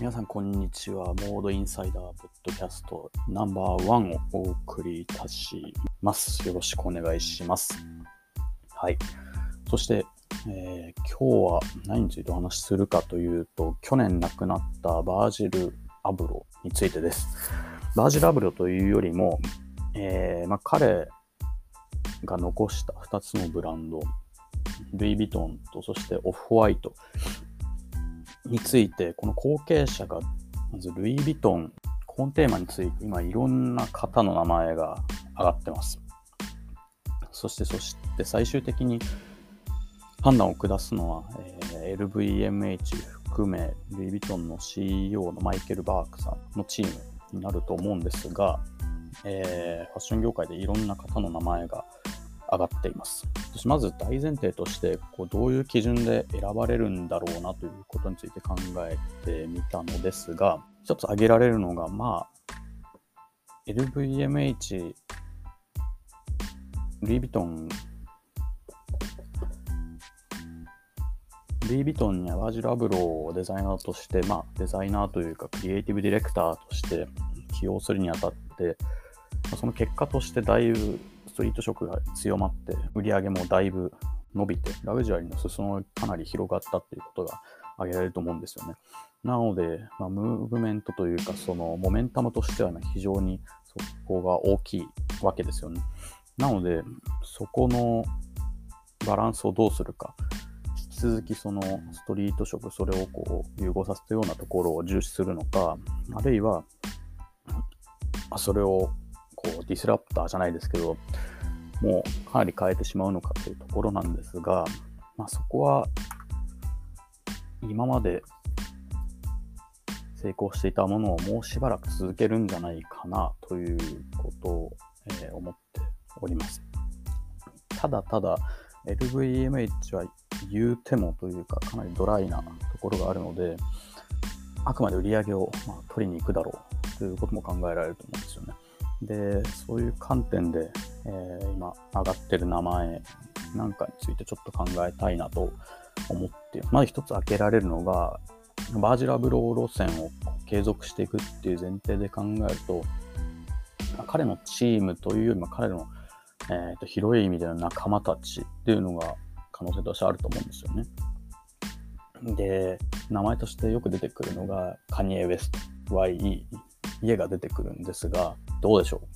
皆さんこんにちは。モードインサイダーポッドキャストナンバーワンをお送りいたします。よろしくお願いします。はい。そして、えー、今日は何についてお話しするかというと、去年亡くなったバージル・アブロについてです。バージル・アブロというよりも、えー、まあ、彼が残した2つのブランド、ルイ・ヴィトンとそしてオフホワイトについて、この後継者が、まずルイ・ヴィトン、このテーマについて今いろんな方の名前が上がってます。そして、そして最終的に判断を下すのは、えー、LVMH 含め、ルイ・ヴィトンの CEO のマイケル・バークさんのチームになると思うんですが、えー、ファッション業界でいろんな方の名前が上がっています。まず大前提としてこうどういう基準で選ばれるんだろうなということについて考えてみたのですが、一つ挙げられるのが、まあ、LVMH、ルイ・ヴィトン、ルイ・ヴィトンにはバージル・アブローをデザイナーとして、まあ、デザイナーというか、クリエイティブディレクターとして起用するにあたって、その結果としてだいぶストリート色が強まって、売り上げもだいぶ伸びて、ラグジュアリーの裾野がかなり広がったっていうことが挙げられると思うんですよね。なので、まあ、ムーブメントというか、そのモメンタムとしてはね非常にそこが大きいわけですよね。なので、そこのバランスをどうするか、引き続きそのストリート色、それをこう融合させたようなところを重視するのか、あるいは、それをこうディスラプターじゃないですけど、もうかなり変えてしまうのかというところなんですが、まあ、そこは今まで成功していたものをもうしばらく続けるんじゃないかなということを、えー、思っております。ただただ LVMH は言うてもというかかなりドライなところがあるのであくまで売り上げを、まあ、取りに行くだろうということも考えられると思うんですよね。で、そういう観点で、えー、今上がってる名前なんかについてちょっと考えたいなと思って、まず一つ挙げられるのが、バージラブロー路線を継続していくっていう前提で考えると、まあ彼のチームというよりも彼の、えー、と広い意味での仲間たちっていうのが可能性としてあると思うんですよね。で、名前としてよく出てくるのがカニエ・ウェスト、YE、家が出てくるんですが、どうでしょう？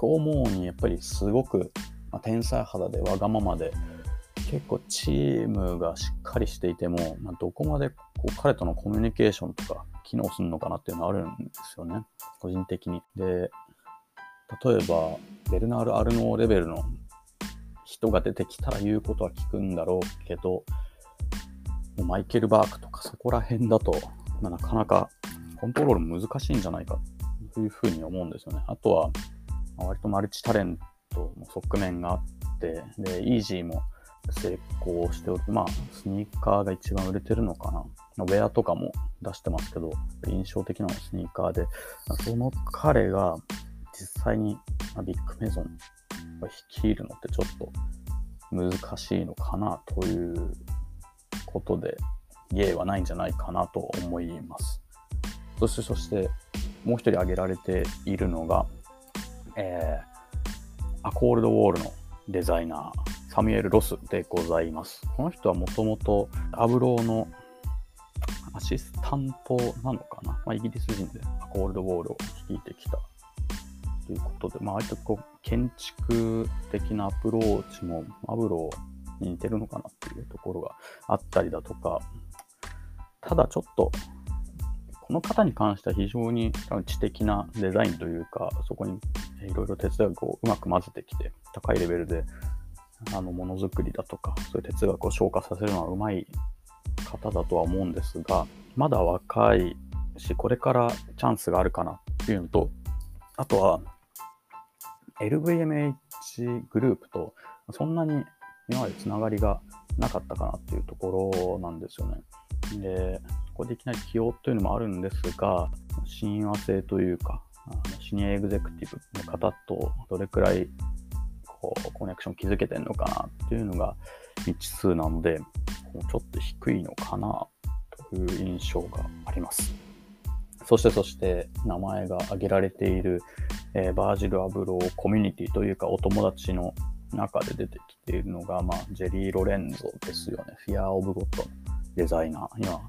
僕思うにやっぱりすごく、まあ、天才肌でわがままで結構チームがしっかりしていても、まあ、どこまでこう彼とのコミュニケーションとか機能するのかなっていうのはあるんですよね個人的に。で例えばベルナール・アルノーレベルの人が出てきたら言うことは聞くんだろうけどマイケル・バークとかそこら辺だと、まあ、なかなかコントロール難しいんじゃないかというふうに思うんですよね。あとは、割とマルチタレントの側面があって、で、イージーも成功しておる。まあ、スニーカーが一番売れてるのかな。ウェアとかも出してますけど、印象的なのはスニーカーで、その彼が実際にビッグメゾンを率いるのってちょっと難しいのかなということで、芸はないんじゃないかなと思います。そして、そして、もう一人挙げられているのが、えー、アコールドウォールのデザイナー、サミュエル・ロスでございます。この人はもともとアブローのアシスタントなのかな、まあ、イギリス人でアコールドウォールを率いてきたということで、まあ、割とこう建築的なアプローチもアブローに似てるのかなっていうところがあったりだとか、ただちょっとこの方に関しては非常に知的なデザインというか、そこにいろいろ哲学をうまく混ぜてきて、高いレベルであのものづくりだとか、そういう哲学を消化させるのはうまい方だとは思うんですが、まだ若いし、これからチャンスがあるかなっていうのと、あとは LVMH グループとそんなに今までつながりがなかったかなっていうところなんですよね。で、こできない起用というのもあるんですが、親和性というか、シニアエグゼクティブの方とどれくらいこうコネクション築けてるのかなっていうのが未知数なので、もうちょっと低いのかなという印象があります。そしてそして名前が挙げられている、えー、バージル・アブローコミュニティというかお友達の中で出てきているのが、まあ、ジェリー・ロレンゾですよね。フィアー・オブ・ゴッドのデザイナー。今、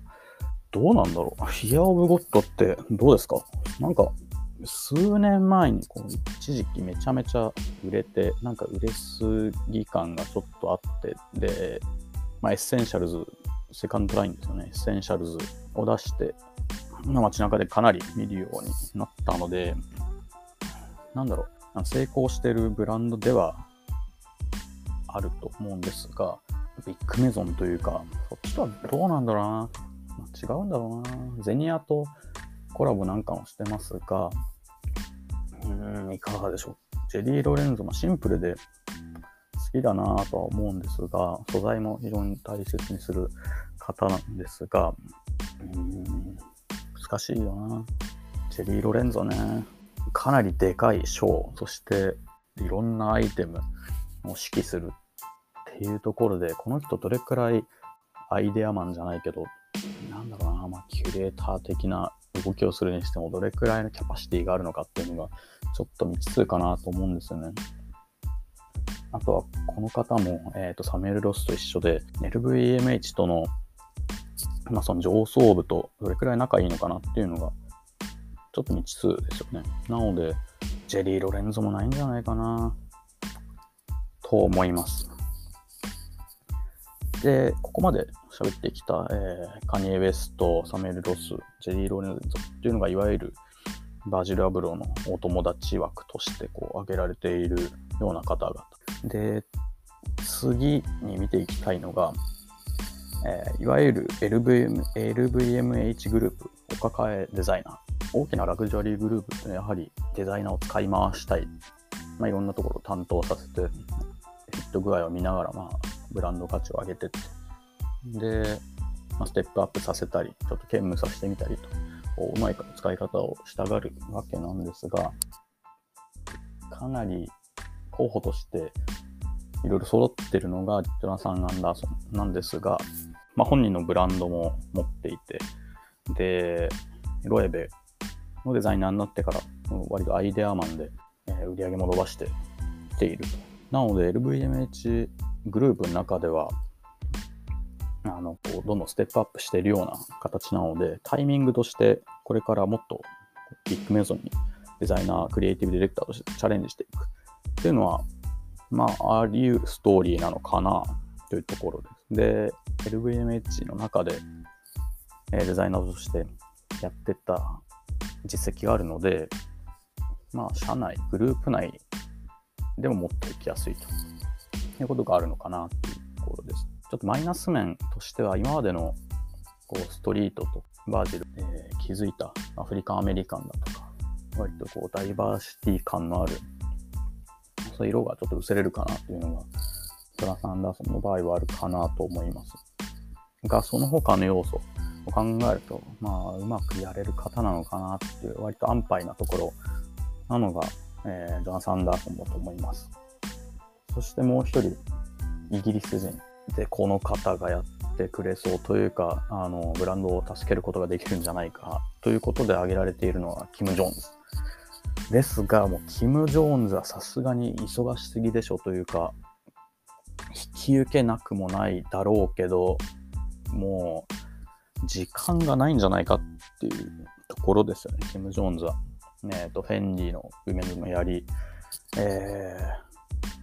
どうなんだろう。フィア・オブ・ゴッドってどうですか？なんか、数年前にこう一時期めちゃめちゃ売れて、なんか売れすぎ感がちょっとあって、で、まあ、エッセンシャルズ、セカンドラインですよね。エッセンシャルズを出して、街中でかなり見るようになったので、なんだろう、成功してるブランドではあると思うんですが、ビッグメゾンというか、そっちとはどうなんだろうな。違うんだろうな。ゼニアとコラボなんかもしてますが、うーん、いかがでしょう。ジェリー・ロレンゾもシンプルで好きだなとは思うんですが、素材も非常に大切にする方なんですが、うーん、難しいよな。ジェリー・ロレンゾね、かなりでかいショー、そしていろんなアイテムを指揮するっていうところで、この人どれくらいアイデアマンじゃないけど、キュレーター的な動きをするにしても、どれくらいのキャパシティがあるのかっていうのが、ちょっと未知数かなと思うんですよね。あとは、この方も、えっ、ー、と、サメル・ロスと一緒で、LVMH との、まあ、その上層部とどれくらい仲いいのかなっていうのが、ちょっと未知数ですよね。なので、ジェリー・ロレンゾもないんじゃないかな、と思います。で、ここまで喋ってきた、えー、カニエ・ウェスト、サメル・ロス、ジェリー・ロレンゾっていうのが、いわゆるバージル・アブローのお友達枠としてこう挙げられているような方々。で、次に見ていきたいのが、えー、いわゆる LVM LVMH グループお抱えデザイナー。大きなラグジュアリーグループってやはりデザイナーを使い回したい。まあ、いろんなところを担当させて、フィット具合を見ながら、まあ、ブランド価値を上げてって、で、まあ、ステップアップさせたり、ちょっと兼務させてみたりと、こううまい使い方をしたがるわけなんですが、かなり候補としていろいろ揃ってるのがジョナサン・アンダーソンなんですが、まあ、本人のブランドも持っていて、で、ロエベのデザイナーになってから、割とアイデアマンで、え売り上げも伸ばしてきていると。なので、LVMH グループの中では、あの、こう、どんどんステップアップしているような形なので、タイミングとして、これからもっとビッグメゾンにデザイナー、クリエイティブディレクターとしてチャレンジしていくっていうのは、まあ、あり得るストーリーなのかなというところです。で、LVMH の中で、えデザイナーとしてやってた実績があるので、まあ、社内、グループ内でも持っていきやすいということがあるのかなというところです。ちょっとマイナス面としては、今までのこうストリートとバージル、えー、気づいたアフリカンアメリカンだとか、割とこうダイバーシティ感のある、そういう色がちょっと薄れるかなというのが、トランス・アンダーソンの場合はあるかなと思います。が、その他の要素を考えると、まあ、うまくやれる方なのかなっていう、割と安牌なところなのが、えー、ジョナサン・アンダーソンだと思います。そしてもう一人、イギリス人で、この方がやってくれそうというか、あの、ブランドを助けることができるんじゃないかということで挙げられているのは、キム・ジョーンズ。ですが、もう、キム・ジョーンズはさすがに忙しすぎでしょというか、引き受けなくもないだろうけど、もう、時間がないんじゃないかっていうところですよね、キム・ジョーンズは。え、ー、と、フェンディのウメンズもやり、え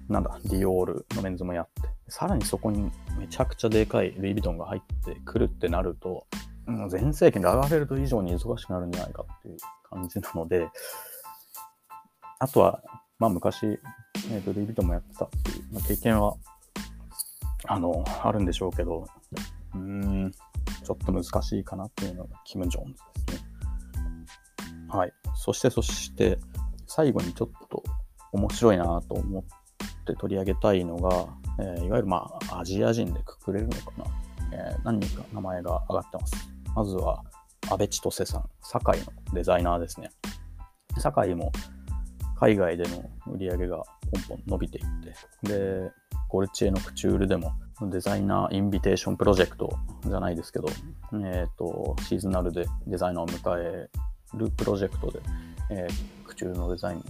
ー、なんだ、ディオールのメンズもやって、さらにそこにめちゃくちゃでかいルイ・ヴィトンが入ってくるってなると、う、全盛期ラガフェルト以上に忙しくなるんじゃないかっていう感じなので、あとは、まあ昔、えーと、ルイ・ヴィトンもやってたっていう、まあ、経験は、あの、あるんでしょうけど、うん、ちょっと難しいかなっていうのがキム・ジョーンズですね。はい。そして、そして、最後にちょっと面白いなと思って取り上げたいのが、えー、いわゆるまあアジア人でくくれるのかな、えー、何人か名前が挙がってます。まずは、安倍千歳さん、堺のデザイナーですね。堺も海外での売り上げがポンポン伸びていって、で、ゴルチエのクチュールでもデザイナーインビテーションプロジェクトじゃないですけど、えっ、ー、と、シーズナルでデザイナーを迎えるプロジェクトで、えー、空中のデザインを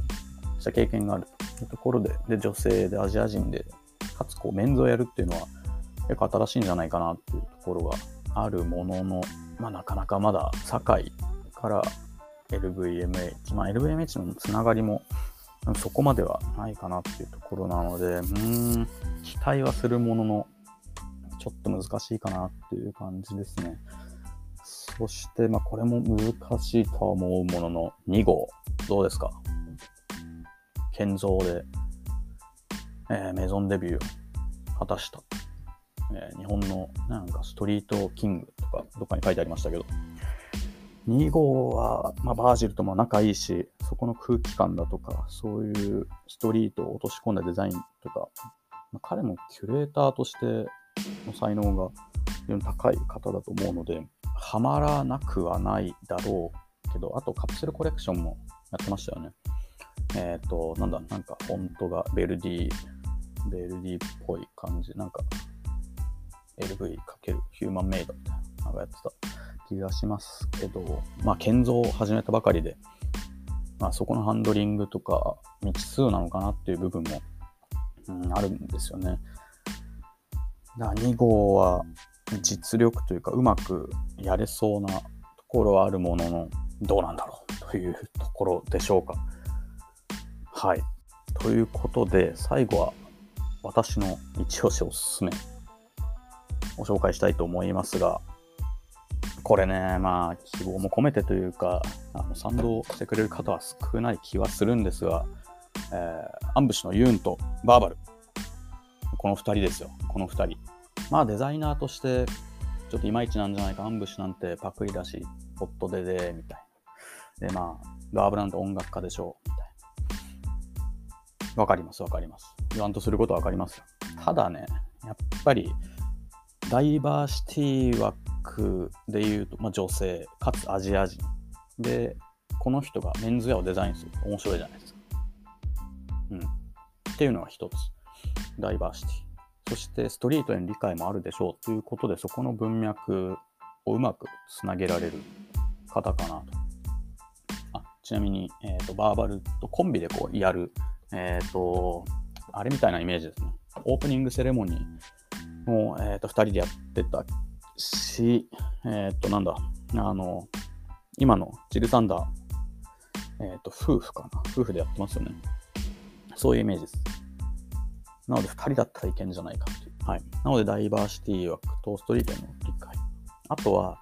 した経験があるというところで、で、女性でアジア人で、かつこうメンズをやるっていうのは結構新しいんじゃないかなっていうところがあるものの、まあ、なかなかまだ堺から LVMH、まあ、LVMH のつながりもそこまではないかなっていうところなので、うーん、期待はするものの、ちょっと難しいかなっていう感じですね。そして、まあ、これも難しいとは思うものの、2号、どうですか？建造で、えー、メゾンデビューを果たした。えー、日本のなんかストリートキングとか、どっかに書いてありましたけど、2号は、まあ、バージルとも仲いいし、そこの空気感だとか、そういうストリートを落とし込んだデザインとか、まあ、彼もキュレーターとしての才能が非常に高い方だと思うので、はまらなくはないだろうけど、あとカプセルコレクションもやってましたよね。えっ、ー、と、なんだ、なんかフォントがベルディ、ベルディっぽい感じ、なんか LV× ヒューマンメイドみたいな、なんかやってた。気がしますけど、まあ、建造を始めたばかりで、まあ、そこのハンドリングとか未知数なのかなっていう部分も、うん、あるんですよね。だ2号は実力というかうまくやれそうなところはあるもののどうなんだろうというところでしょうか。はい。ということで最後は私の一押しおすすめを紹介したいと思いますがこれね、まあ、希望も込めてというか、あの賛同してくれる方は少ない気はするんですが、えー、アンブシのユーンとバーバル。この2人ですよ、この2人。まあ、デザイナーとして、ちょっといまいちなんじゃないか、アンブシなんてパクリだし、ホットでで、みたいな。で、まあ、バーブランド音楽家でしょう、わかります、わかります。言わんとすることはわかります。ただね、やっぱり、ダイバーシティはクで言うと、まあ、女性、かつアジア人。で、この人がメンズウェアをデザインする面白いじゃないですか。うん。っていうのが一つ。ダイバーシティ。そしてストリートへの理解もあるでしょうということで、そこの文脈をうまくつなげられる方かなと。あちなみに、えーと、バーバルとコンビでこうやる、えっ、ー、と、あれみたいなイメージですね。オープニングセレモニーも、えーと、2人でやってたし、えー、っと、なんだ、あの、今のジルサンダー、えー、っと、夫婦かな？夫婦でやってますよね。そういうイメージです。なので、2人だったらいけんじゃないかっていう。はい。なので、ダイバーシティ枠とストリートへの理解。あとは、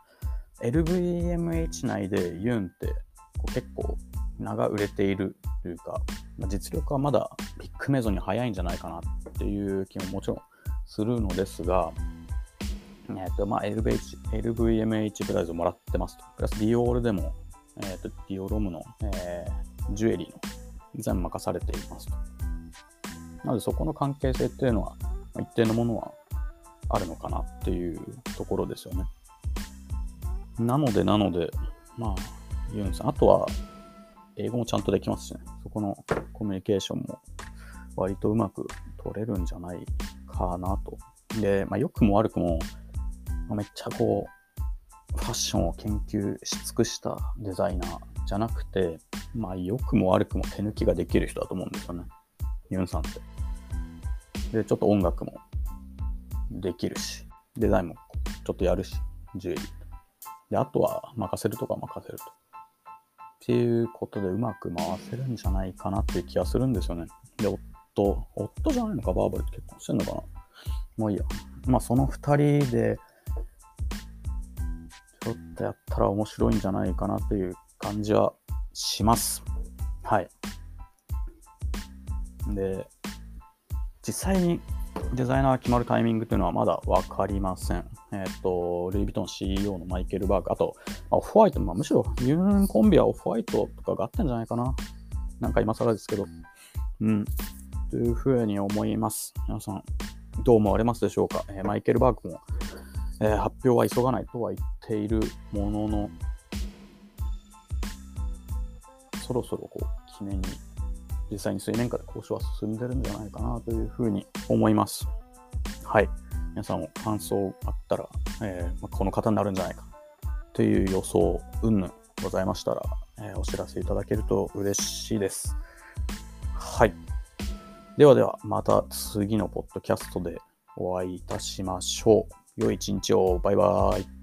LVMH 内でユンってこう結構名が売れているというか、ま、実力はまだビッグメゾンに早いんじゃないかなっていう気ももちろんするのですが、えっ、と、まあ、LVH、LVMH プライズをもらってますと。プラス、ディオールでも、えっ、と、ディオロムの、えー、ジュエリーのデザイン任されていますと。なので、そこの関係性っていうのは、一定のものはあるのかなっていうところですよね。なので、なので、まあ、ユンさん、あとは、英語もちゃんとできますしね、そこのコミュニケーションも割とうまく取れるんじゃないかなと。で、まあ、良くも悪くも、めっちゃこう、ファッションを研究し尽くしたデザイナーじゃなくて、まあ、良くも悪くも手抜きができる人だと思うんですよね。ユンさんって。で、ちょっと音楽もできるし、デザインもちょっとやるし、ジュエリー。で、あとは任せるとか任せると。っていうことでうまく回せるんじゃないかなっていう気がするんですよね。で、夫、夫じゃないのか、バーバルって結婚してんのかなもういいや。まあ、その2人でちょっとやったら面白いんじゃないかなという感じはします。はい。で、実際にデザイナー決まるタイミングというのはまだ分かりません。えっ、ー、と、ルイ・ヴィトン CEO のマイケル・バーグ、あと、オフホワイト、まあ、むしろユーンコンビはオフホワイトとかがあったんじゃないかな。なんか今更ですけど。うん。というふうに思います。皆さん、どう思われますでしょうか？えー、マイケル・バーグもえー、発表は急がないとは言っているものの、そろそろこう記念に実際に水面下で交渉は進んでるんじゃないかなというふうに思います。はい。皆さんも感想あったら、えーまあ、この方になるんじゃないかという予想、うんぬんございましたら、えー、お知らせいただけると嬉しいです。はい。ではでは、また次のポッドキャストでお会いいたしましょう。良い一日を。バイバーイ。